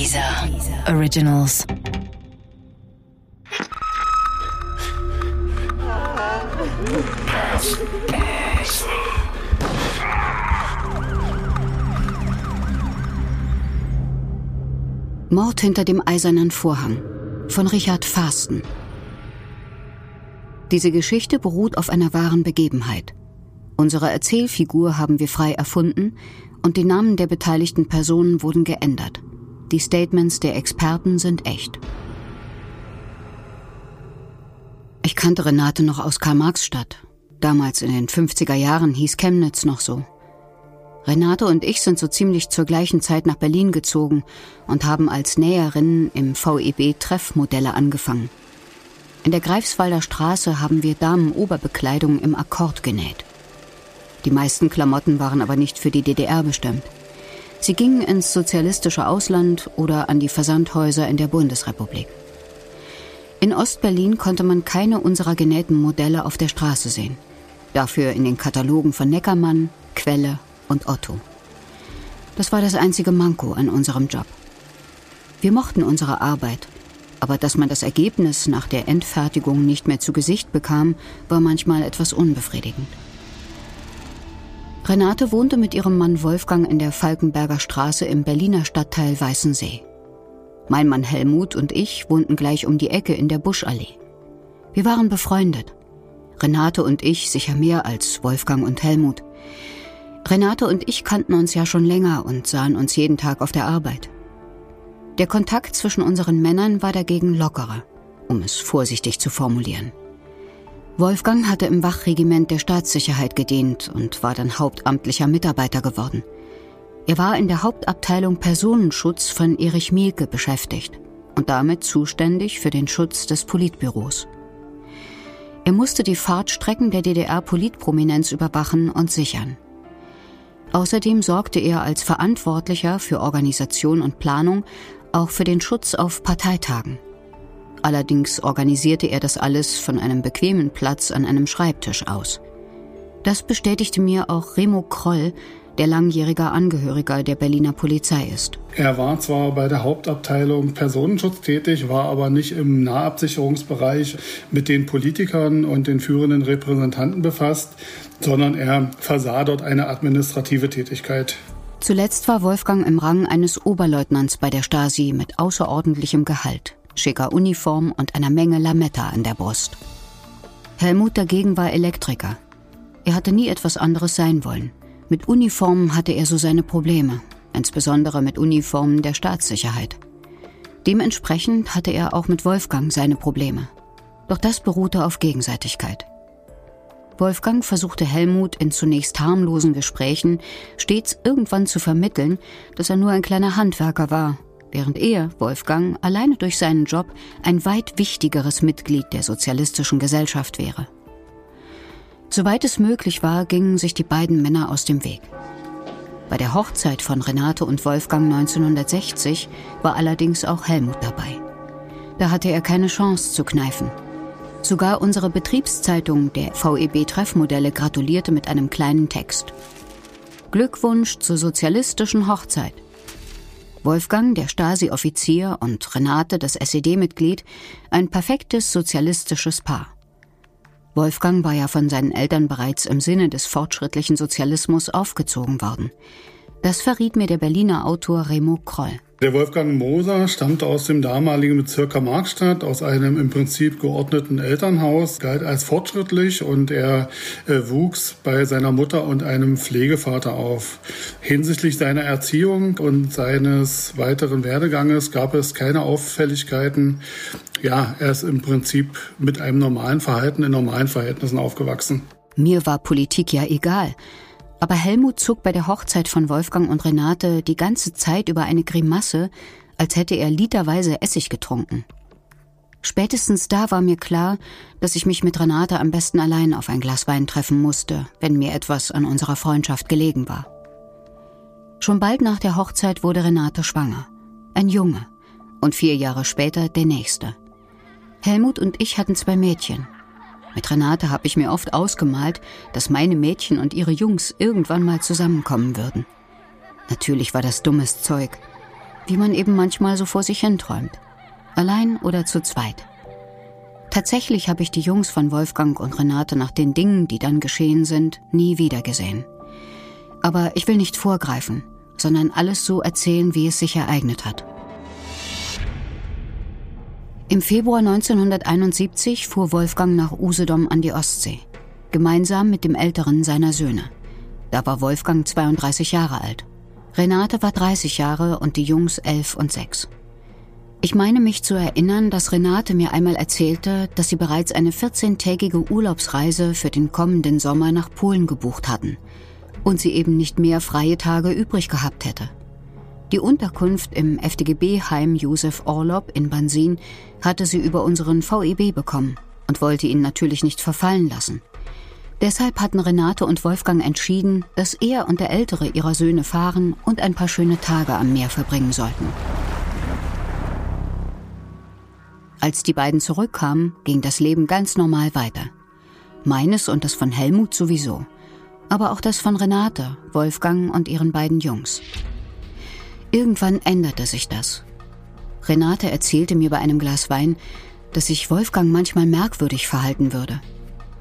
Dieser Originals. Mord hinter dem eisernen Vorhang von Richard Fasten. Diese Geschichte beruht auf einer wahren Begebenheit. Unsere Erzählfigur haben wir frei erfunden und die Namen der beteiligten Personen wurden geändert. Die Statements der Experten sind echt. Ich kannte Renate noch aus Karl-Marx-Stadt. Damals in den 50er Jahren hieß Chemnitz noch so. Renate und ich sind so ziemlich zur gleichen Zeit nach Berlin gezogen und haben als Näherinnen im VEB Treffmodelle angefangen. In der Greifswalder Straße haben wir Damenoberbekleidung im Akkord genäht. Die meisten Klamotten waren aber nicht für die DDR bestimmt. Sie gingen ins sozialistische Ausland oder an die Versandhäuser in der Bundesrepublik. In Ostberlin konnte man keine unserer genähten Modelle auf der Straße sehen. Dafür in den Katalogen von Neckermann, Quelle und Otto. Das war das einzige Manko an unserem Job. Wir mochten unsere Arbeit, aber dass man das Ergebnis nach der Endfertigung nicht mehr zu Gesicht bekam, war manchmal etwas unbefriedigend. Renate wohnte mit ihrem Mann Wolfgang in der Falkenberger Straße im Berliner Stadtteil Weißensee. Mein Mann Helmut und ich wohnten gleich um die Ecke in der Buschallee. Wir waren befreundet. Renate und ich sicher mehr als Wolfgang und Helmut. Renate und ich kannten uns ja schon länger und sahen uns jeden Tag auf der Arbeit. Der Kontakt zwischen unseren Männern war dagegen lockerer, um es vorsichtig zu formulieren. Wolfgang hatte im Wachregiment der Staatssicherheit gedient und war dann hauptamtlicher Mitarbeiter geworden. Er war in der Hauptabteilung Personenschutz von Erich Mielke beschäftigt und damit zuständig für den Schutz des Politbüros. Er musste die Fahrtstrecken der DDR-Politprominenz überwachen und sichern. Außerdem sorgte er als Verantwortlicher für Organisation und Planung auch für den Schutz auf Parteitagen. Allerdings organisierte er das alles von einem bequemen Platz an einem Schreibtisch aus. Das bestätigte mir auch Remo Kroll, der langjähriger Angehöriger der Berliner Polizei ist. Er war zwar bei der Hauptabteilung Personenschutz tätig, war aber nicht im Nahabsicherungsbereich mit den Politikern und den führenden Repräsentanten befasst, sondern er versah dort eine administrative Tätigkeit. Zuletzt war Wolfgang im Rang eines Oberleutnants bei der Stasi mit außerordentlichem Gehalt, schicker Uniform und einer Menge Lametta an der Brust. Helmut dagegen war Elektriker. Er hatte nie etwas anderes sein wollen. Mit Uniformen hatte er so seine Probleme, insbesondere mit Uniformen der Staatssicherheit. Dementsprechend hatte er auch mit Wolfgang seine Probleme. Doch das beruhte auf Gegenseitigkeit. Wolfgang versuchte Helmut in zunächst harmlosen Gesprächen stets irgendwann zu vermitteln, dass er nur ein kleiner Handwerker war, während er, Wolfgang, alleine durch seinen Job ein weit wichtigeres Mitglied der sozialistischen Gesellschaft wäre. Soweit es möglich war, gingen sich die beiden Männer aus dem Weg. Bei der Hochzeit von Renate und Wolfgang 1960 war allerdings auch Helmut dabei. Da hatte er keine Chance zu kneifen. Sogar unsere Betriebszeitung der VEB Treffmodelle gratulierte mit einem kleinen Text. Glückwunsch zur sozialistischen Hochzeit. Wolfgang, der Stasi-Offizier, und Renate, das SED-Mitglied, ein perfektes sozialistisches Paar. Wolfgang war ja von seinen Eltern bereits im Sinne des fortschrittlichen Sozialismus aufgezogen worden. Das verriet mir der Berliner Autor Remo Kroll. Der Wolfgang Moser stammte aus dem damaligen Bezirk Markstadt, aus einem im Prinzip geordneten Elternhaus, galt als fortschrittlich und er äh, wuchs bei seiner Mutter und einem Pflegevater auf. Hinsichtlich seiner Erziehung und seines weiteren Werdeganges gab es keine Auffälligkeiten. Ja, er ist im Prinzip mit einem normalen Verhalten in normalen Verhältnissen aufgewachsen. Mir war Politik ja egal. Aber Helmut zog bei der Hochzeit von Wolfgang und Renate die ganze Zeit über eine Grimasse, als hätte er literweise Essig getrunken. Spätestens da war mir klar, dass ich mich mit Renate am besten allein auf ein Glas Wein treffen musste, wenn mir etwas an unserer Freundschaft gelegen war. Schon bald nach der Hochzeit wurde Renate schwanger. Ein Junge. Und vier Jahre später der nächste. Helmut und ich hatten zwei Mädchen, mit Renate habe ich mir oft ausgemalt, dass meine Mädchen und ihre Jungs irgendwann mal zusammenkommen würden. Natürlich war das dummes Zeug. wie man eben manchmal so vor sich hinträumt. Allein oder zu zweit. Tatsächlich habe ich die Jungs von Wolfgang und Renate nach den Dingen, die dann geschehen sind, nie wieder gesehen. Aber ich will nicht vorgreifen, sondern alles so erzählen, wie es sich ereignet hat. Im Februar 1971 fuhr Wolfgang nach Usedom an die Ostsee, gemeinsam mit dem älteren seiner Söhne. Da war Wolfgang 32 Jahre alt. Renate war 30 Jahre und die Jungs 11 und 6. Ich meine mich zu erinnern, dass Renate mir einmal erzählte, dass sie bereits eine 14-tägige Urlaubsreise für den kommenden Sommer nach Polen gebucht hatten und sie eben nicht mehr freie Tage übrig gehabt hätte. Die Unterkunft im FDGB-Heim Josef Orlob in Bansin hatte sie über unseren VEB bekommen und wollte ihn natürlich nicht verfallen lassen. Deshalb hatten Renate und Wolfgang entschieden, dass er und der ältere ihrer Söhne fahren und ein paar schöne Tage am Meer verbringen sollten. Als die beiden zurückkamen, ging das Leben ganz normal weiter. Meines und das von Helmut sowieso, aber auch das von Renate, Wolfgang und ihren beiden Jungs. Irgendwann änderte sich das. Renate erzählte mir bei einem Glas Wein, dass sich Wolfgang manchmal merkwürdig verhalten würde.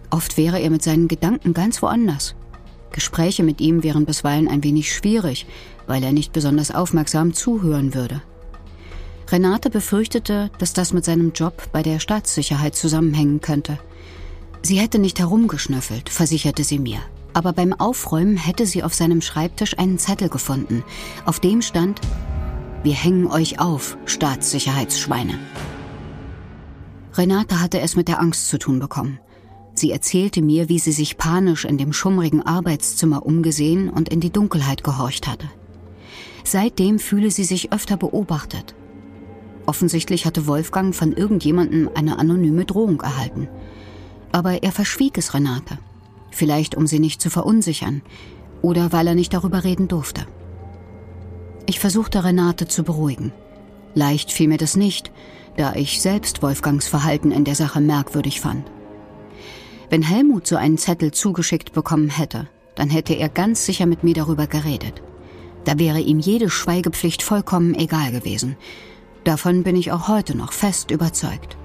Oft wäre er mit seinen Gedanken ganz woanders. Gespräche mit ihm wären bisweilen ein wenig schwierig, weil er nicht besonders aufmerksam zuhören würde. Renate befürchtete, dass das mit seinem Job bei der Staatssicherheit zusammenhängen könnte. Sie hätte nicht herumgeschnüffelt, versicherte sie mir aber beim Aufräumen hätte sie auf seinem Schreibtisch einen Zettel gefunden. Auf dem stand, wir hängen euch auf, Staatssicherheitsschweine. Renate hatte es mit der Angst zu tun bekommen. Sie erzählte mir, wie sie sich panisch in dem schummrigen Arbeitszimmer umgesehen und in die Dunkelheit gehorcht hatte. Seitdem fühle sie sich öfter beobachtet. Offensichtlich hatte Wolfgang von irgendjemandem eine anonyme Drohung erhalten. Aber er verschwieg es Renate. Vielleicht um sie nicht zu verunsichern oder weil er nicht darüber reden durfte. Ich versuchte Renate zu beruhigen. Leicht fiel mir das nicht, da ich selbst Wolfgangs Verhalten in der Sache merkwürdig fand. Wenn Helmut so einen Zettel zugeschickt bekommen hätte, dann hätte er ganz sicher mit mir darüber geredet. Da wäre ihm jede Schweigepflicht vollkommen egal gewesen. Davon bin ich auch heute noch fest überzeugt.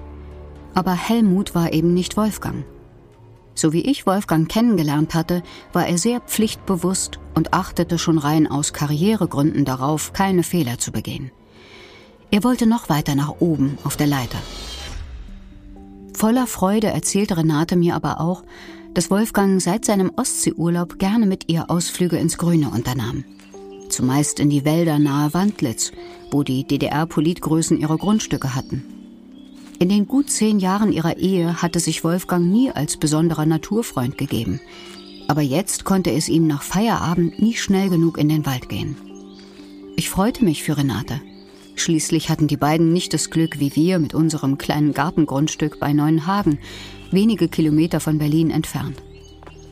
Aber Helmut war eben nicht Wolfgang. So wie ich Wolfgang kennengelernt hatte, war er sehr pflichtbewusst und achtete schon rein aus Karrieregründen darauf, keine Fehler zu begehen. Er wollte noch weiter nach oben auf der Leiter. Voller Freude erzählte Renate mir aber auch, dass Wolfgang seit seinem Ostseeurlaub gerne mit ihr Ausflüge ins Grüne unternahm. Zumeist in die Wälder nahe Wandlitz, wo die DDR-Politgrößen ihre Grundstücke hatten. In den gut zehn Jahren ihrer Ehe hatte sich Wolfgang nie als besonderer Naturfreund gegeben. Aber jetzt konnte es ihm nach Feierabend nie schnell genug in den Wald gehen. Ich freute mich für Renate. Schließlich hatten die beiden nicht das Glück wie wir mit unserem kleinen Gartengrundstück bei Neuenhagen, wenige Kilometer von Berlin entfernt.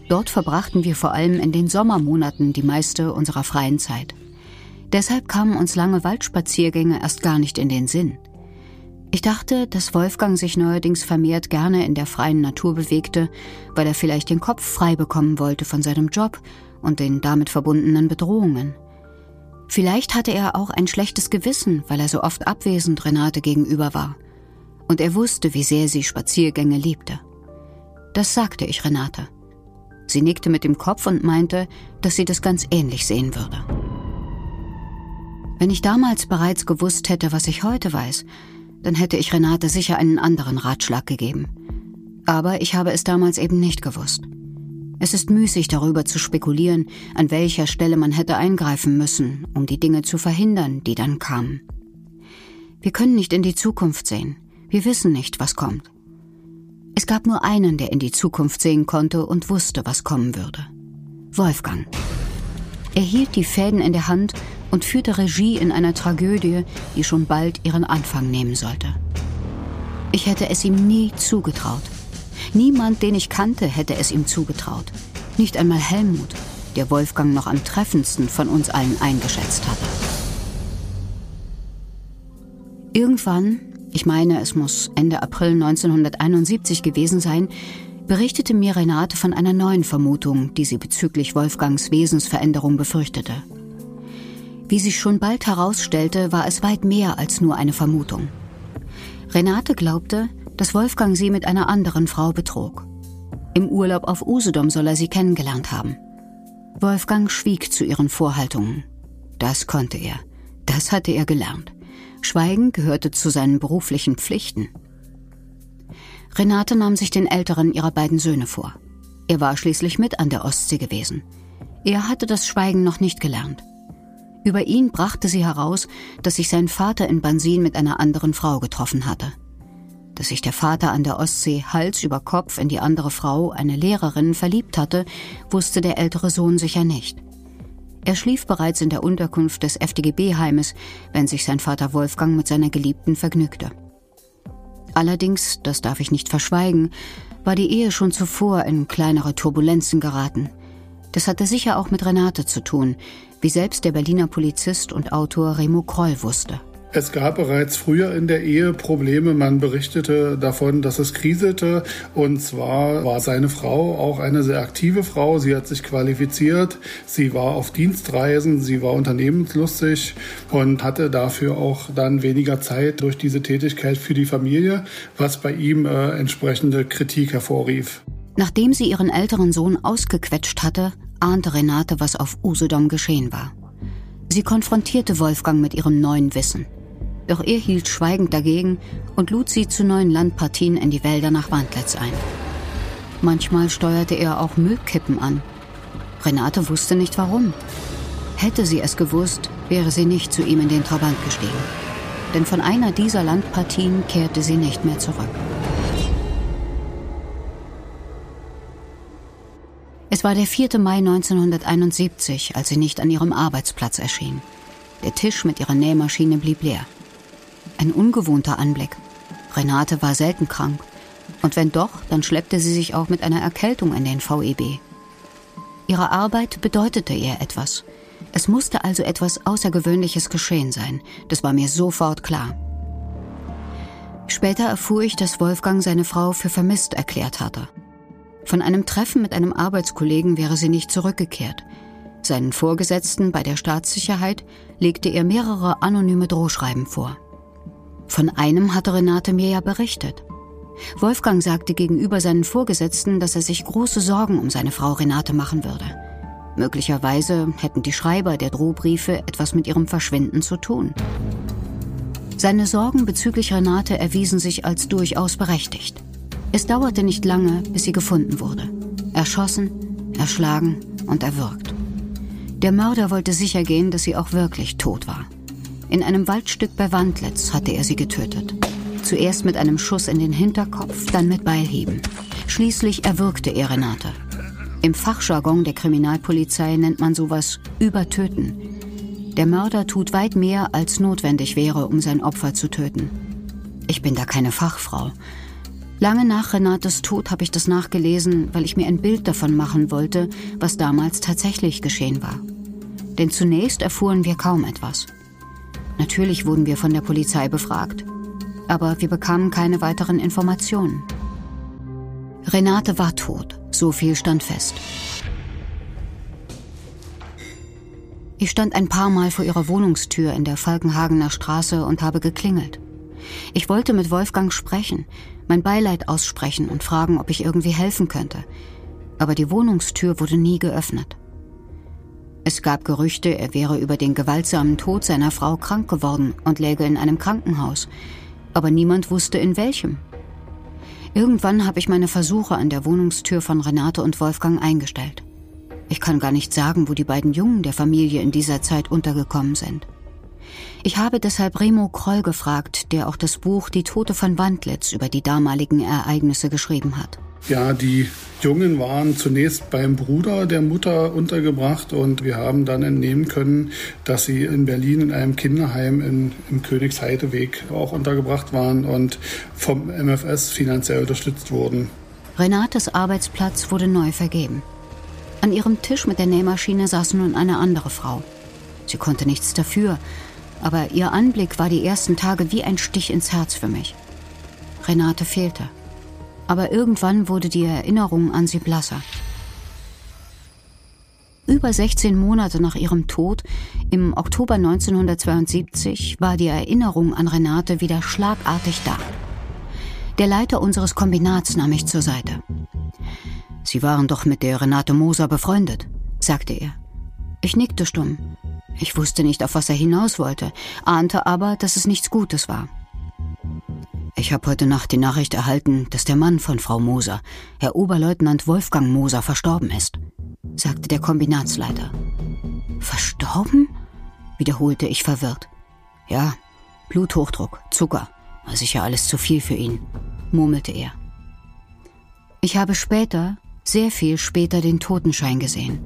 Dort verbrachten wir vor allem in den Sommermonaten die meiste unserer freien Zeit. Deshalb kamen uns lange Waldspaziergänge erst gar nicht in den Sinn. Ich dachte, dass Wolfgang sich neuerdings vermehrt gerne in der freien Natur bewegte, weil er vielleicht den Kopf frei bekommen wollte von seinem Job und den damit verbundenen Bedrohungen. Vielleicht hatte er auch ein schlechtes Gewissen, weil er so oft abwesend Renate gegenüber war. Und er wusste, wie sehr sie Spaziergänge liebte. Das sagte ich Renate. Sie nickte mit dem Kopf und meinte, dass sie das ganz ähnlich sehen würde. Wenn ich damals bereits gewusst hätte, was ich heute weiß, dann hätte ich Renate sicher einen anderen Ratschlag gegeben. Aber ich habe es damals eben nicht gewusst. Es ist müßig darüber zu spekulieren, an welcher Stelle man hätte eingreifen müssen, um die Dinge zu verhindern, die dann kamen. Wir können nicht in die Zukunft sehen. Wir wissen nicht, was kommt. Es gab nur einen, der in die Zukunft sehen konnte und wusste, was kommen würde. Wolfgang. Er hielt die Fäden in der Hand und führte Regie in einer Tragödie, die schon bald ihren Anfang nehmen sollte. Ich hätte es ihm nie zugetraut. Niemand, den ich kannte, hätte es ihm zugetraut. Nicht einmal Helmut, der Wolfgang noch am treffendsten von uns allen eingeschätzt hatte. Irgendwann, ich meine, es muss Ende April 1971 gewesen sein, berichtete mir Renate von einer neuen Vermutung, die sie bezüglich Wolfgangs Wesensveränderung befürchtete. Wie sich schon bald herausstellte, war es weit mehr als nur eine Vermutung. Renate glaubte, dass Wolfgang sie mit einer anderen Frau betrog. Im Urlaub auf Usedom soll er sie kennengelernt haben. Wolfgang schwieg zu ihren Vorhaltungen. Das konnte er. Das hatte er gelernt. Schweigen gehörte zu seinen beruflichen Pflichten. Renate nahm sich den älteren ihrer beiden Söhne vor. Er war schließlich mit an der Ostsee gewesen. Er hatte das Schweigen noch nicht gelernt. Über ihn brachte sie heraus, dass sich sein Vater in Bansin mit einer anderen Frau getroffen hatte. Dass sich der Vater an der Ostsee Hals über Kopf in die andere Frau, eine Lehrerin, verliebt hatte, wusste der ältere Sohn sicher nicht. Er schlief bereits in der Unterkunft des FDGB-Heimes, wenn sich sein Vater Wolfgang mit seiner Geliebten vergnügte. Allerdings, das darf ich nicht verschweigen, war die Ehe schon zuvor in kleinere Turbulenzen geraten. Das hatte sicher auch mit Renate zu tun, wie selbst der Berliner Polizist und Autor Remo Kroll wusste. Es gab bereits früher in der Ehe Probleme. Man berichtete davon, dass es kriselte. Und zwar war seine Frau auch eine sehr aktive Frau. Sie hat sich qualifiziert. Sie war auf Dienstreisen. Sie war unternehmenslustig und hatte dafür auch dann weniger Zeit durch diese Tätigkeit für die Familie, was bei ihm äh, entsprechende Kritik hervorrief. Nachdem sie ihren älteren Sohn ausgequetscht hatte, ahnte Renate, was auf Usedom geschehen war. Sie konfrontierte Wolfgang mit ihrem neuen Wissen. Doch er hielt schweigend dagegen und lud sie zu neuen Landpartien in die Wälder nach Wandlitz ein. Manchmal steuerte er auch Müllkippen an. Renate wusste nicht warum. Hätte sie es gewusst, wäre sie nicht zu ihm in den Trabant gestiegen. Denn von einer dieser Landpartien kehrte sie nicht mehr zurück. Es war der 4. Mai 1971, als sie nicht an ihrem Arbeitsplatz erschien. Der Tisch mit ihrer Nähmaschine blieb leer. Ein ungewohnter Anblick. Renate war selten krank. Und wenn doch, dann schleppte sie sich auch mit einer Erkältung in den VEB. Ihre Arbeit bedeutete ihr etwas. Es musste also etwas Außergewöhnliches geschehen sein. Das war mir sofort klar. Später erfuhr ich, dass Wolfgang seine Frau für vermisst erklärt hatte. Von einem Treffen mit einem Arbeitskollegen wäre sie nicht zurückgekehrt. Seinen Vorgesetzten bei der Staatssicherheit legte er mehrere anonyme Drohschreiben vor. Von einem hatte Renate mir ja berichtet. Wolfgang sagte gegenüber seinen Vorgesetzten, dass er sich große Sorgen um seine Frau Renate machen würde. Möglicherweise hätten die Schreiber der Drohbriefe etwas mit ihrem Verschwinden zu tun. Seine Sorgen bezüglich Renate erwiesen sich als durchaus berechtigt. Es dauerte nicht lange, bis sie gefunden wurde. Erschossen, erschlagen und erwürgt. Der Mörder wollte sicher gehen, dass sie auch wirklich tot war. In einem Waldstück bei Wandlitz hatte er sie getötet. Zuerst mit einem Schuss in den Hinterkopf, dann mit Beilhieben. Schließlich erwürgte er Renate. Im Fachjargon der Kriminalpolizei nennt man sowas Übertöten. Der Mörder tut weit mehr, als notwendig wäre, um sein Opfer zu töten. Ich bin da keine Fachfrau. Lange nach Renates Tod habe ich das nachgelesen, weil ich mir ein Bild davon machen wollte, was damals tatsächlich geschehen war. Denn zunächst erfuhren wir kaum etwas. Natürlich wurden wir von der Polizei befragt, aber wir bekamen keine weiteren Informationen. Renate war tot, so viel stand fest. Ich stand ein paar Mal vor ihrer Wohnungstür in der Falkenhagener Straße und habe geklingelt. Ich wollte mit Wolfgang sprechen, mein Beileid aussprechen und fragen, ob ich irgendwie helfen könnte. Aber die Wohnungstür wurde nie geöffnet. Es gab Gerüchte, er wäre über den gewaltsamen Tod seiner Frau krank geworden und läge in einem Krankenhaus, aber niemand wusste in welchem. Irgendwann habe ich meine Versuche an der Wohnungstür von Renate und Wolfgang eingestellt. Ich kann gar nicht sagen, wo die beiden Jungen der Familie in dieser Zeit untergekommen sind. Ich habe deshalb Remo Kroll gefragt, der auch das Buch Die Tote von Wandlitz über die damaligen Ereignisse geschrieben hat. Ja, die Jungen waren zunächst beim Bruder der Mutter untergebracht und wir haben dann entnehmen können, dass sie in Berlin in einem Kinderheim in, im Königsheideweg auch untergebracht waren und vom MFS finanziell unterstützt wurden. Renates Arbeitsplatz wurde neu vergeben. An ihrem Tisch mit der Nähmaschine saß nun eine andere Frau. Sie konnte nichts dafür, aber ihr Anblick war die ersten Tage wie ein Stich ins Herz für mich. Renate fehlte aber irgendwann wurde die Erinnerung an sie blasser. über 16 Monate nach ihrem Tod, im Oktober 1972, war die Erinnerung an Renate wieder schlagartig da. Der Leiter unseres Kombinats nahm mich zur Seite. Sie waren doch mit der Renate Moser befreundet, sagte er. Ich nickte stumm. Ich wusste nicht, auf was er hinaus wollte, ahnte aber, dass es nichts Gutes war. Ich habe heute Nacht die Nachricht erhalten, dass der Mann von Frau Moser, Herr Oberleutnant Wolfgang Moser, verstorben ist, sagte der Kombinatsleiter. Verstorben? wiederholte ich verwirrt. Ja, Bluthochdruck, Zucker, war sicher alles zu viel für ihn, murmelte er. Ich habe später, sehr viel später, den Totenschein gesehen.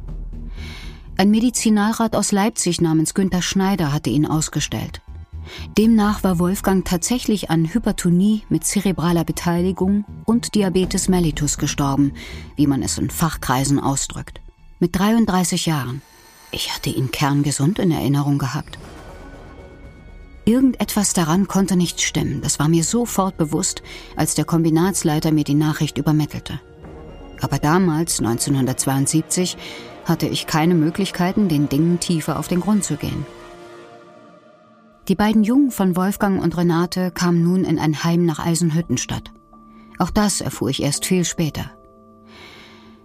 Ein Medizinalrat aus Leipzig namens Günther Schneider hatte ihn ausgestellt. Demnach war Wolfgang tatsächlich an Hypertonie mit zerebraler Beteiligung und Diabetes mellitus gestorben, wie man es in Fachkreisen ausdrückt. Mit 33 Jahren. Ich hatte ihn kerngesund in Erinnerung gehabt. Irgendetwas daran konnte nicht stimmen, das war mir sofort bewusst, als der Kombinatsleiter mir die Nachricht übermittelte. Aber damals, 1972, hatte ich keine Möglichkeiten, den Dingen tiefer auf den Grund zu gehen. Die beiden Jungen von Wolfgang und Renate kamen nun in ein Heim nach Eisenhüttenstadt. Auch das erfuhr ich erst viel später.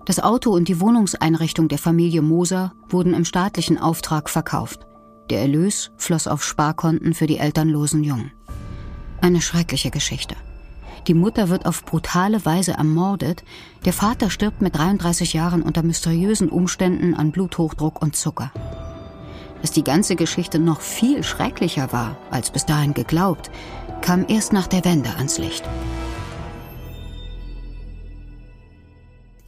Das Auto und die Wohnungseinrichtung der Familie Moser wurden im staatlichen Auftrag verkauft. Der Erlös floss auf Sparkonten für die elternlosen Jungen. Eine schreckliche Geschichte. Die Mutter wird auf brutale Weise ermordet, der Vater stirbt mit 33 Jahren unter mysteriösen Umständen an Bluthochdruck und Zucker. Dass die ganze Geschichte noch viel schrecklicher war als bis dahin geglaubt, kam erst nach der Wende ans Licht.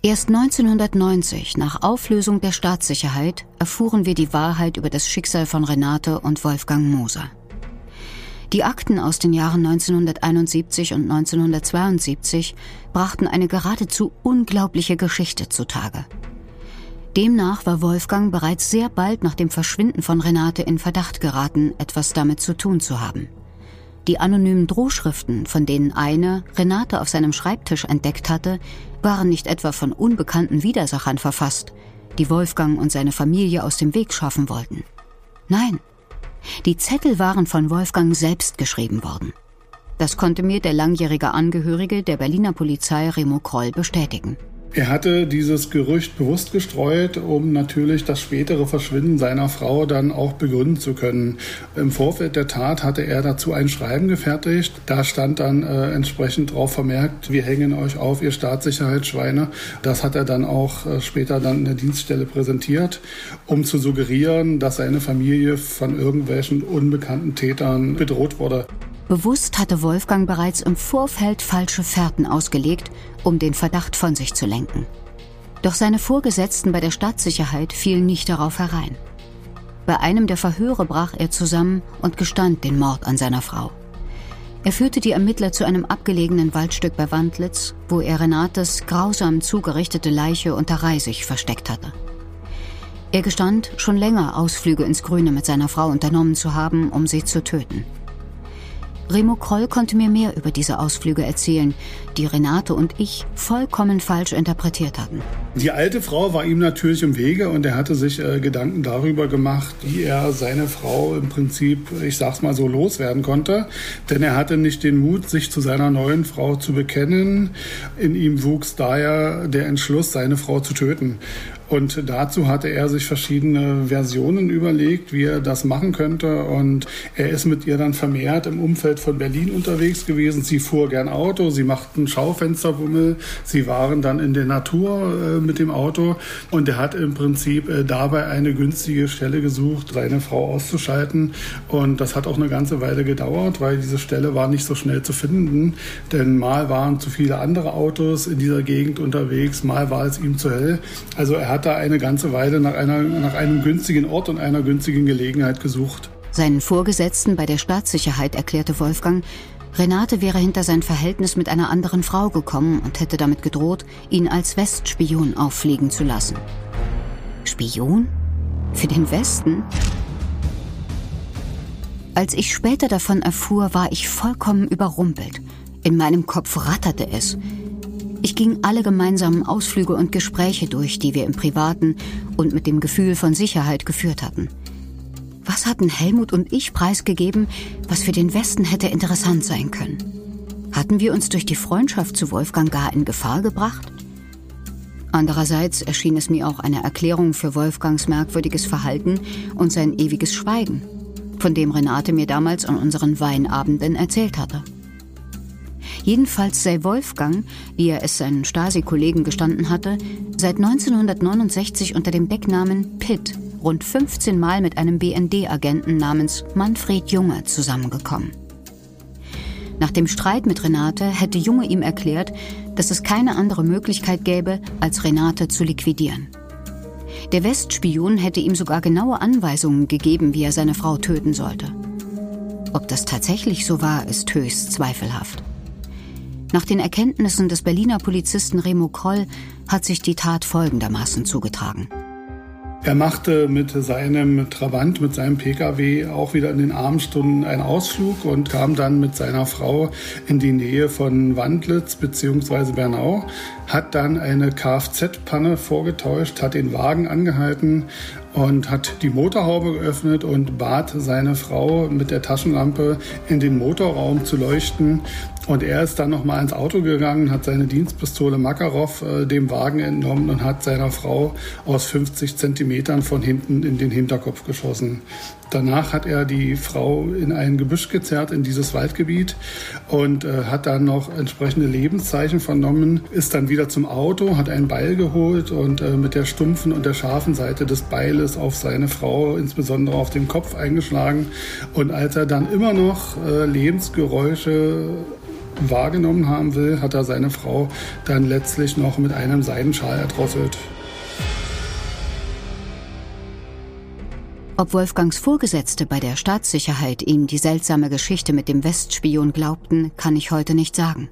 Erst 1990, nach Auflösung der Staatssicherheit, erfuhren wir die Wahrheit über das Schicksal von Renate und Wolfgang Moser. Die Akten aus den Jahren 1971 und 1972 brachten eine geradezu unglaubliche Geschichte zutage. Demnach war Wolfgang bereits sehr bald nach dem Verschwinden von Renate in Verdacht geraten, etwas damit zu tun zu haben. Die anonymen Drohschriften, von denen eine Renate auf seinem Schreibtisch entdeckt hatte, waren nicht etwa von unbekannten Widersachern verfasst, die Wolfgang und seine Familie aus dem Weg schaffen wollten. Nein, die Zettel waren von Wolfgang selbst geschrieben worden. Das konnte mir der langjährige Angehörige der Berliner Polizei Remo Kroll bestätigen. Er hatte dieses Gerücht bewusst gestreut, um natürlich das spätere Verschwinden seiner Frau dann auch begründen zu können. Im Vorfeld der Tat hatte er dazu ein Schreiben gefertigt. Da stand dann äh, entsprechend drauf vermerkt, wir hängen euch auf, ihr Staatssicherheitsschweine. Das hat er dann auch äh, später dann in der Dienststelle präsentiert, um zu suggerieren, dass seine Familie von irgendwelchen unbekannten Tätern bedroht wurde. Bewusst hatte Wolfgang bereits im Vorfeld falsche Fährten ausgelegt, um den Verdacht von sich zu lenken. Doch seine Vorgesetzten bei der Stadtsicherheit fielen nicht darauf herein. Bei einem der Verhöre brach er zusammen und gestand den Mord an seiner Frau. Er führte die Ermittler zu einem abgelegenen Waldstück bei Wandlitz, wo er Renates grausam zugerichtete Leiche unter Reisig versteckt hatte. Er gestand, schon länger Ausflüge ins Grüne mit seiner Frau unternommen zu haben, um sie zu töten. Remo Kroll konnte mir mehr über diese Ausflüge erzählen, die Renate und ich vollkommen falsch interpretiert hatten. Die alte Frau war ihm natürlich im Wege und er hatte sich äh, Gedanken darüber gemacht, wie er seine Frau im Prinzip, ich sag's mal so, loswerden konnte. Denn er hatte nicht den Mut, sich zu seiner neuen Frau zu bekennen. In ihm wuchs daher der Entschluss, seine Frau zu töten. Und dazu hatte er sich verschiedene Versionen überlegt, wie er das machen könnte. Und er ist mit ihr dann vermehrt im Umfeld von Berlin unterwegs gewesen. Sie fuhr gern Auto, sie machten Schaufensterbummel, sie waren dann in der Natur äh, mit dem Auto. Und er hat im Prinzip äh, dabei eine günstige Stelle gesucht, seine Frau auszuschalten. Und das hat auch eine ganze Weile gedauert, weil diese Stelle war nicht so schnell zu finden. Denn mal waren zu viele andere Autos in dieser Gegend unterwegs, mal war es ihm zu hell. Also er hat da eine ganze Weile nach, einer, nach einem günstigen Ort und einer günstigen Gelegenheit gesucht. Seinen Vorgesetzten bei der Staatssicherheit erklärte Wolfgang, Renate wäre hinter sein Verhältnis mit einer anderen Frau gekommen und hätte damit gedroht, ihn als Westspion auffliegen zu lassen. Spion? Für den Westen? Als ich später davon erfuhr, war ich vollkommen überrumpelt. In meinem Kopf ratterte es. Ich ging alle gemeinsamen Ausflüge und Gespräche durch, die wir im Privaten und mit dem Gefühl von Sicherheit geführt hatten. Was hatten Helmut und ich preisgegeben, was für den Westen hätte interessant sein können? Hatten wir uns durch die Freundschaft zu Wolfgang gar in Gefahr gebracht? Andererseits erschien es mir auch eine Erklärung für Wolfgangs merkwürdiges Verhalten und sein ewiges Schweigen, von dem Renate mir damals an unseren Weinabenden erzählt hatte. Jedenfalls sei Wolfgang, wie er es seinen Stasi-Kollegen gestanden hatte, seit 1969 unter dem Decknamen Pitt rund 15 Mal mit einem BND-Agenten namens Manfred Junge zusammengekommen. Nach dem Streit mit Renate hätte Junge ihm erklärt, dass es keine andere Möglichkeit gäbe, als Renate zu liquidieren. Der Westspion hätte ihm sogar genaue Anweisungen gegeben, wie er seine Frau töten sollte. Ob das tatsächlich so war, ist höchst zweifelhaft. Nach den Erkenntnissen des Berliner Polizisten Remo Kroll hat sich die Tat folgendermaßen zugetragen. Er machte mit seinem Trabant, mit seinem Pkw auch wieder in den Abendstunden einen Ausflug und kam dann mit seiner Frau in die Nähe von Wandlitz bzw. Bernau, hat dann eine Kfz-Panne vorgetäuscht, hat den Wagen angehalten und hat die Motorhaube geöffnet und bat seine Frau mit der Taschenlampe in den Motorraum zu leuchten. Und er ist dann nochmal ins Auto gegangen, hat seine Dienstpistole Makarov äh, dem Wagen entnommen und hat seiner Frau aus 50 Zentimetern von hinten in den Hinterkopf geschossen. Danach hat er die Frau in ein Gebüsch gezerrt, in dieses Waldgebiet und äh, hat dann noch entsprechende Lebenszeichen vernommen, ist dann wieder zum Auto, hat einen Beil geholt und äh, mit der stumpfen und der scharfen Seite des Beiles auf seine Frau, insbesondere auf den Kopf eingeschlagen. Und als er dann immer noch äh, Lebensgeräusche wahrgenommen haben will, hat er seine Frau dann letztlich noch mit einem Seidenschal erdrosselt. Ob Wolfgangs Vorgesetzte bei der Staatssicherheit ihm die seltsame Geschichte mit dem Westspion glaubten, kann ich heute nicht sagen.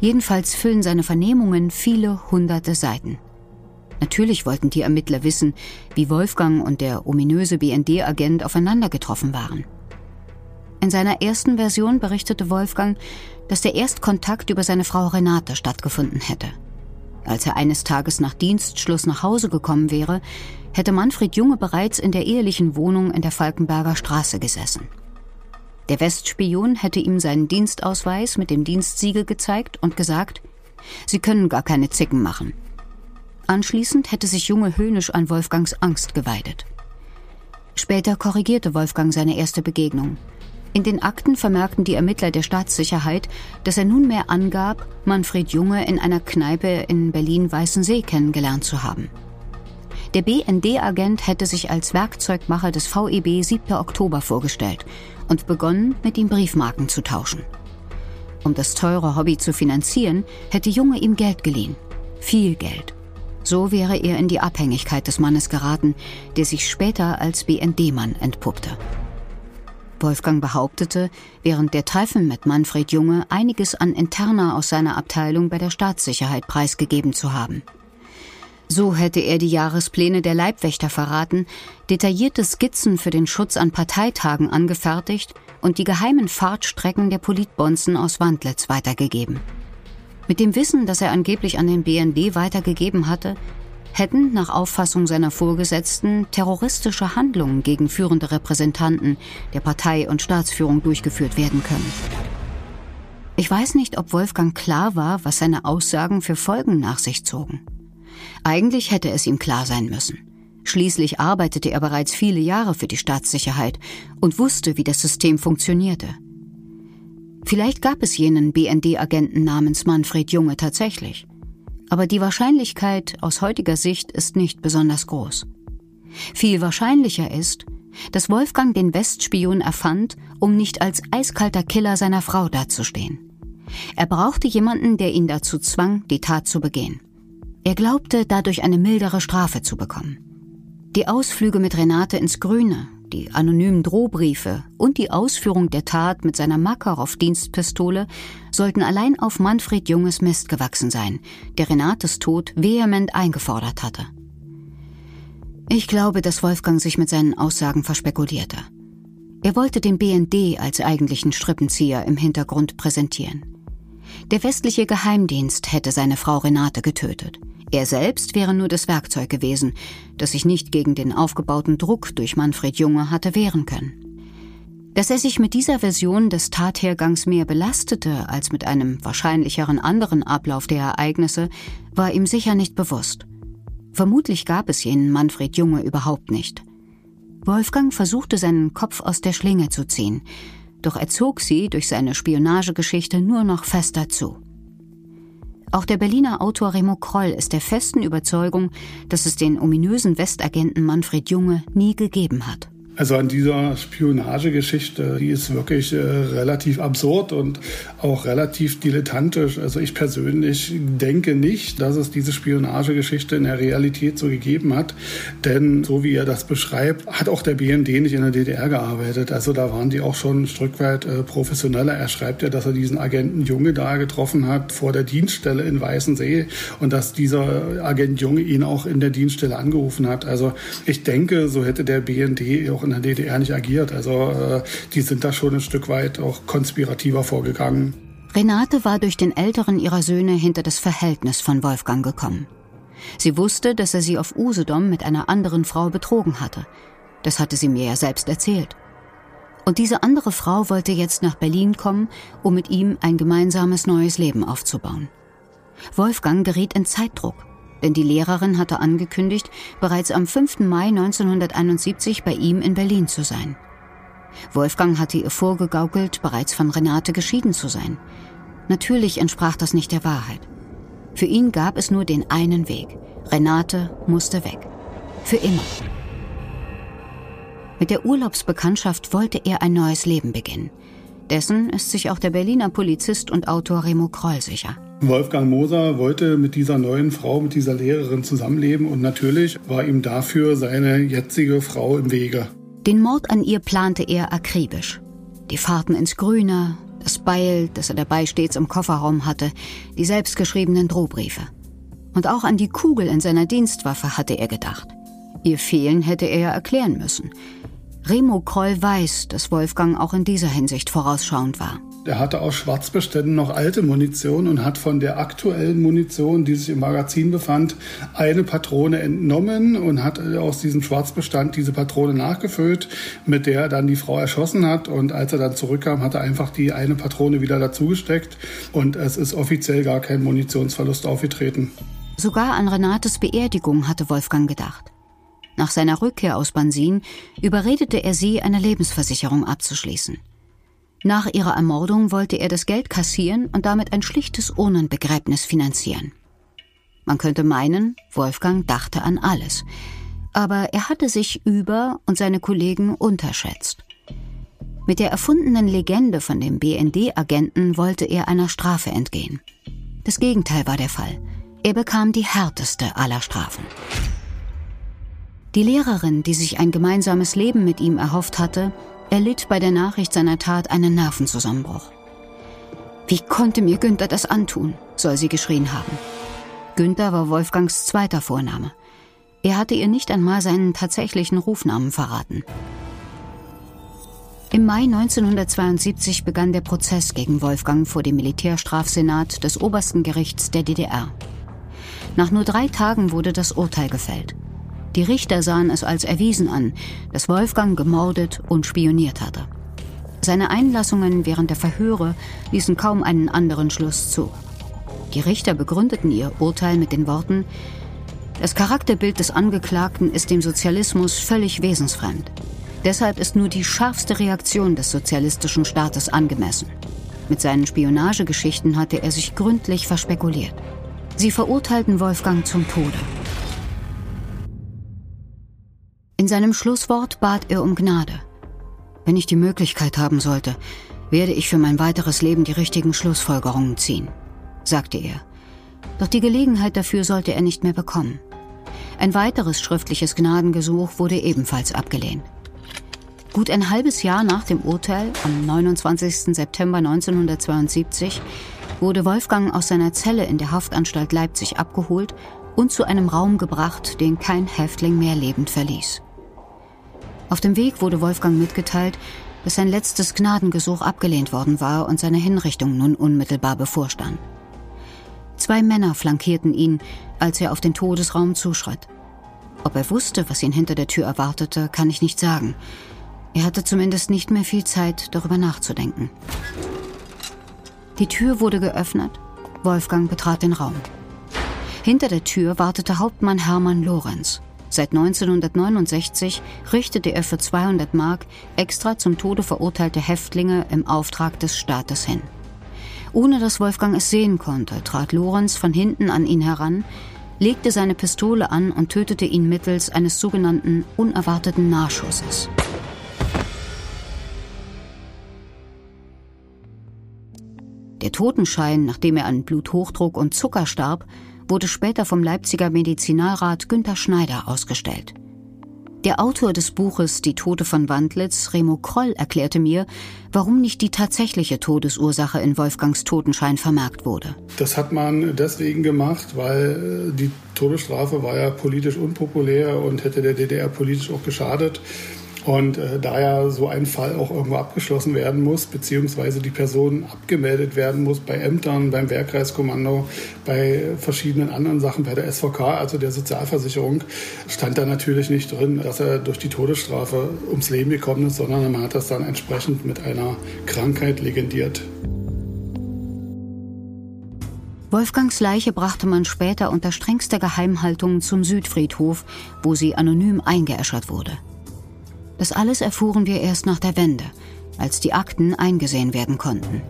Jedenfalls füllen seine Vernehmungen viele hunderte Seiten. Natürlich wollten die Ermittler wissen, wie Wolfgang und der ominöse BND-Agent aufeinander getroffen waren. In seiner ersten Version berichtete Wolfgang, dass der Erstkontakt über seine Frau Renate stattgefunden hätte. Als er eines Tages nach Dienstschluss nach Hause gekommen wäre, hätte Manfred Junge bereits in der ehelichen Wohnung in der Falkenberger Straße gesessen. Der Westspion hätte ihm seinen Dienstausweis mit dem Dienstsiegel gezeigt und gesagt, Sie können gar keine Zicken machen. Anschließend hätte sich Junge höhnisch an Wolfgangs Angst geweidet. Später korrigierte Wolfgang seine erste Begegnung. In den Akten vermerkten die Ermittler der Staatssicherheit, dass er nunmehr angab, Manfred Junge in einer Kneipe in Berlin-Weißensee kennengelernt zu haben. Der BND-Agent hätte sich als Werkzeugmacher des VEB 7. Oktober vorgestellt und begonnen, mit ihm Briefmarken zu tauschen. Um das teure Hobby zu finanzieren, hätte Junge ihm Geld geliehen. Viel Geld. So wäre er in die Abhängigkeit des Mannes geraten, der sich später als BND-Mann entpuppte. Wolfgang behauptete, während der Treffen mit Manfred Junge einiges an Interna aus seiner Abteilung bei der Staatssicherheit preisgegeben zu haben. So hätte er die Jahrespläne der Leibwächter verraten, detaillierte Skizzen für den Schutz an Parteitagen angefertigt und die geheimen Fahrtstrecken der Politbonzen aus Wandlitz weitergegeben. Mit dem Wissen, das er angeblich an den BND weitergegeben hatte, hätten nach Auffassung seiner Vorgesetzten terroristische Handlungen gegen führende Repräsentanten der Partei und Staatsführung durchgeführt werden können. Ich weiß nicht, ob Wolfgang klar war, was seine Aussagen für Folgen nach sich zogen. Eigentlich hätte es ihm klar sein müssen. Schließlich arbeitete er bereits viele Jahre für die Staatssicherheit und wusste, wie das System funktionierte. Vielleicht gab es jenen BND-Agenten namens Manfred Junge tatsächlich. Aber die Wahrscheinlichkeit aus heutiger Sicht ist nicht besonders groß. Viel wahrscheinlicher ist, dass Wolfgang den Westspion erfand, um nicht als eiskalter Killer seiner Frau dazustehen. Er brauchte jemanden, der ihn dazu zwang, die Tat zu begehen. Er glaubte, dadurch eine mildere Strafe zu bekommen. Die Ausflüge mit Renate ins Grüne, die anonymen Drohbriefe und die Ausführung der Tat mit seiner Makarov-Dienstpistole sollten allein auf Manfred Junges Mist gewachsen sein, der Renates Tod vehement eingefordert hatte. Ich glaube, dass Wolfgang sich mit seinen Aussagen verspekulierte. Er wollte den BND als eigentlichen Strippenzieher im Hintergrund präsentieren. Der westliche Geheimdienst hätte seine Frau Renate getötet. Er selbst wäre nur das Werkzeug gewesen, das sich nicht gegen den aufgebauten Druck durch Manfred Junge hatte wehren können. Dass er sich mit dieser Version des Tathergangs mehr belastete als mit einem wahrscheinlicheren anderen Ablauf der Ereignisse, war ihm sicher nicht bewusst. Vermutlich gab es jenen Manfred Junge überhaupt nicht. Wolfgang versuchte seinen Kopf aus der Schlinge zu ziehen, doch er zog sie durch seine Spionagegeschichte nur noch fester zu. Auch der Berliner Autor Remo Kroll ist der festen Überzeugung, dass es den ominösen Westagenten Manfred Junge nie gegeben hat. Also an dieser Spionagegeschichte, die ist wirklich äh, relativ absurd und auch relativ dilettantisch. Also ich persönlich denke nicht, dass es diese Spionagegeschichte in der Realität so gegeben hat. Denn so wie er das beschreibt, hat auch der BND nicht in der DDR gearbeitet. Also da waren die auch schon ein Stück weit äh, professioneller. Er schreibt ja, dass er diesen Agenten Junge da getroffen hat vor der Dienststelle in Weißensee und dass dieser Agent Junge ihn auch in der Dienststelle angerufen hat. Also ich denke, so hätte der BND auch in der DDR nicht agiert. Also äh, die sind da schon ein Stück weit auch konspirativer vorgegangen. Renate war durch den älteren ihrer Söhne hinter das Verhältnis von Wolfgang gekommen. Sie wusste, dass er sie auf Usedom mit einer anderen Frau betrogen hatte. Das hatte sie mir ja selbst erzählt. Und diese andere Frau wollte jetzt nach Berlin kommen, um mit ihm ein gemeinsames neues Leben aufzubauen. Wolfgang geriet in Zeitdruck denn die Lehrerin hatte angekündigt, bereits am 5. Mai 1971 bei ihm in Berlin zu sein. Wolfgang hatte ihr vorgegaukelt, bereits von Renate geschieden zu sein. Natürlich entsprach das nicht der Wahrheit. Für ihn gab es nur den einen Weg. Renate musste weg. Für immer. Mit der Urlaubsbekanntschaft wollte er ein neues Leben beginnen. Dessen ist sich auch der Berliner Polizist und Autor Remo Kroll sicher. Wolfgang Moser wollte mit dieser neuen Frau, mit dieser Lehrerin zusammenleben und natürlich war ihm dafür seine jetzige Frau im Wege. Den Mord an ihr plante er akribisch. Die Fahrten ins Grüne, das Beil, das er dabei stets im Kofferraum hatte, die selbstgeschriebenen Drohbriefe. Und auch an die Kugel in seiner Dienstwaffe hatte er gedacht. Ihr Fehlen hätte er erklären müssen. Remo Kroll weiß, dass Wolfgang auch in dieser Hinsicht vorausschauend war. Er hatte aus Schwarzbeständen noch alte Munition und hat von der aktuellen Munition, die sich im Magazin befand, eine Patrone entnommen und hat aus diesem Schwarzbestand diese Patrone nachgefüllt, mit der er dann die Frau erschossen hat. Und als er dann zurückkam, hat er einfach die eine Patrone wieder dazugesteckt und es ist offiziell gar kein Munitionsverlust aufgetreten. Sogar an Renates Beerdigung hatte Wolfgang gedacht. Nach seiner Rückkehr aus Bansin überredete er sie, eine Lebensversicherung abzuschließen. Nach ihrer Ermordung wollte er das Geld kassieren und damit ein schlichtes Urnenbegräbnis finanzieren. Man könnte meinen, Wolfgang dachte an alles. Aber er hatte sich über und seine Kollegen unterschätzt. Mit der erfundenen Legende von dem BND-Agenten wollte er einer Strafe entgehen. Das Gegenteil war der Fall. Er bekam die härteste aller Strafen. Die Lehrerin, die sich ein gemeinsames Leben mit ihm erhofft hatte, erlitt bei der Nachricht seiner Tat einen Nervenzusammenbruch. Wie konnte mir Günther das antun? soll sie geschrien haben. Günther war Wolfgangs zweiter Vorname. Er hatte ihr nicht einmal seinen tatsächlichen Rufnamen verraten. Im Mai 1972 begann der Prozess gegen Wolfgang vor dem Militärstrafsenat des obersten Gerichts der DDR. Nach nur drei Tagen wurde das Urteil gefällt. Die Richter sahen es als erwiesen an, dass Wolfgang gemordet und spioniert hatte. Seine Einlassungen während der Verhöre ließen kaum einen anderen Schluss zu. Die Richter begründeten ihr Urteil mit den Worten, das Charakterbild des Angeklagten ist dem Sozialismus völlig wesensfremd. Deshalb ist nur die scharfste Reaktion des sozialistischen Staates angemessen. Mit seinen Spionagegeschichten hatte er sich gründlich verspekuliert. Sie verurteilten Wolfgang zum Tode. In seinem Schlusswort bat er um Gnade. Wenn ich die Möglichkeit haben sollte, werde ich für mein weiteres Leben die richtigen Schlussfolgerungen ziehen, sagte er. Doch die Gelegenheit dafür sollte er nicht mehr bekommen. Ein weiteres schriftliches Gnadengesuch wurde ebenfalls abgelehnt. Gut ein halbes Jahr nach dem Urteil, am 29. September 1972, wurde Wolfgang aus seiner Zelle in der Haftanstalt Leipzig abgeholt und zu einem Raum gebracht, den kein Häftling mehr lebend verließ. Auf dem Weg wurde Wolfgang mitgeteilt, dass sein letztes Gnadengesuch abgelehnt worden war und seine Hinrichtung nun unmittelbar bevorstand. Zwei Männer flankierten ihn, als er auf den Todesraum zuschritt. Ob er wusste, was ihn hinter der Tür erwartete, kann ich nicht sagen. Er hatte zumindest nicht mehr viel Zeit, darüber nachzudenken. Die Tür wurde geöffnet. Wolfgang betrat den Raum. Hinter der Tür wartete Hauptmann Hermann Lorenz. Seit 1969 richtete er für 200 Mark extra zum Tode verurteilte Häftlinge im Auftrag des Staates hin. Ohne dass Wolfgang es sehen konnte, trat Lorenz von hinten an ihn heran, legte seine Pistole an und tötete ihn mittels eines sogenannten unerwarteten Nahschusses. Der Totenschein, nachdem er an Bluthochdruck und Zucker starb, wurde später vom Leipziger Medizinalrat Günther Schneider ausgestellt. Der Autor des Buches Die Tote von Wandlitz, Remo Kroll, erklärte mir, warum nicht die tatsächliche Todesursache in Wolfgangs Totenschein vermerkt wurde. Das hat man deswegen gemacht, weil äh, die Todesstrafe war ja politisch unpopulär und hätte der DDR politisch auch geschadet. Und äh, da ja so ein Fall auch irgendwo abgeschlossen werden muss, beziehungsweise die Person abgemeldet werden muss bei Ämtern, beim Wehrkreiskommando, bei verschiedenen anderen Sachen, bei der SVK, also der Sozialversicherung, stand da natürlich nicht drin, dass er durch die Todesstrafe ums Leben gekommen ist, sondern man hat das dann entsprechend mit einer Krankheit legendiert. Wolfgangs Leiche brachte man später unter strengster Geheimhaltung zum Südfriedhof, wo sie anonym eingeäschert wurde. Das alles erfuhren wir erst nach der Wende, als die Akten eingesehen werden konnten.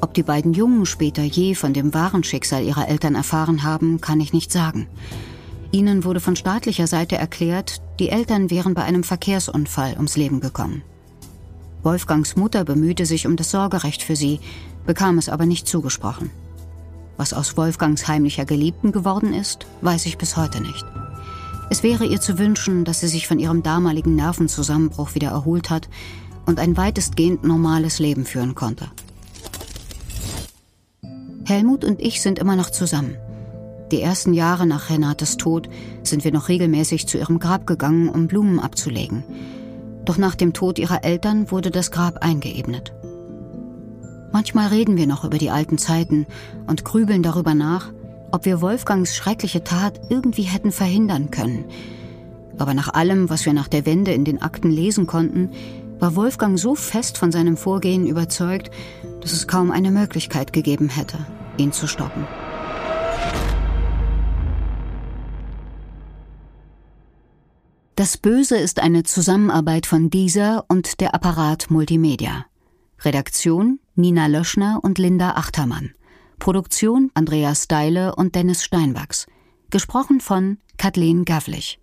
Ob die beiden Jungen später je von dem wahren Schicksal ihrer Eltern erfahren haben, kann ich nicht sagen. Ihnen wurde von staatlicher Seite erklärt, die Eltern wären bei einem Verkehrsunfall ums Leben gekommen. Wolfgangs Mutter bemühte sich um das Sorgerecht für sie, bekam es aber nicht zugesprochen. Was aus Wolfgangs heimlicher Geliebten geworden ist, weiß ich bis heute nicht. Es wäre ihr zu wünschen, dass sie sich von ihrem damaligen Nervenzusammenbruch wieder erholt hat und ein weitestgehend normales Leben führen konnte. Helmut und ich sind immer noch zusammen. Die ersten Jahre nach Renates Tod sind wir noch regelmäßig zu ihrem Grab gegangen, um Blumen abzulegen. Doch nach dem Tod ihrer Eltern wurde das Grab eingeebnet. Manchmal reden wir noch über die alten Zeiten und grübeln darüber nach, ob wir Wolfgangs schreckliche Tat irgendwie hätten verhindern können. Aber nach allem, was wir nach der Wende in den Akten lesen konnten, war Wolfgang so fest von seinem Vorgehen überzeugt, dass es kaum eine Möglichkeit gegeben hätte, ihn zu stoppen. Das Böse ist eine Zusammenarbeit von dieser und der Apparat Multimedia. Redaktion Nina Löschner und Linda Achtermann. Produktion Andreas Steile und Dennis Steinwachs. Gesprochen von Kathleen Gavlich.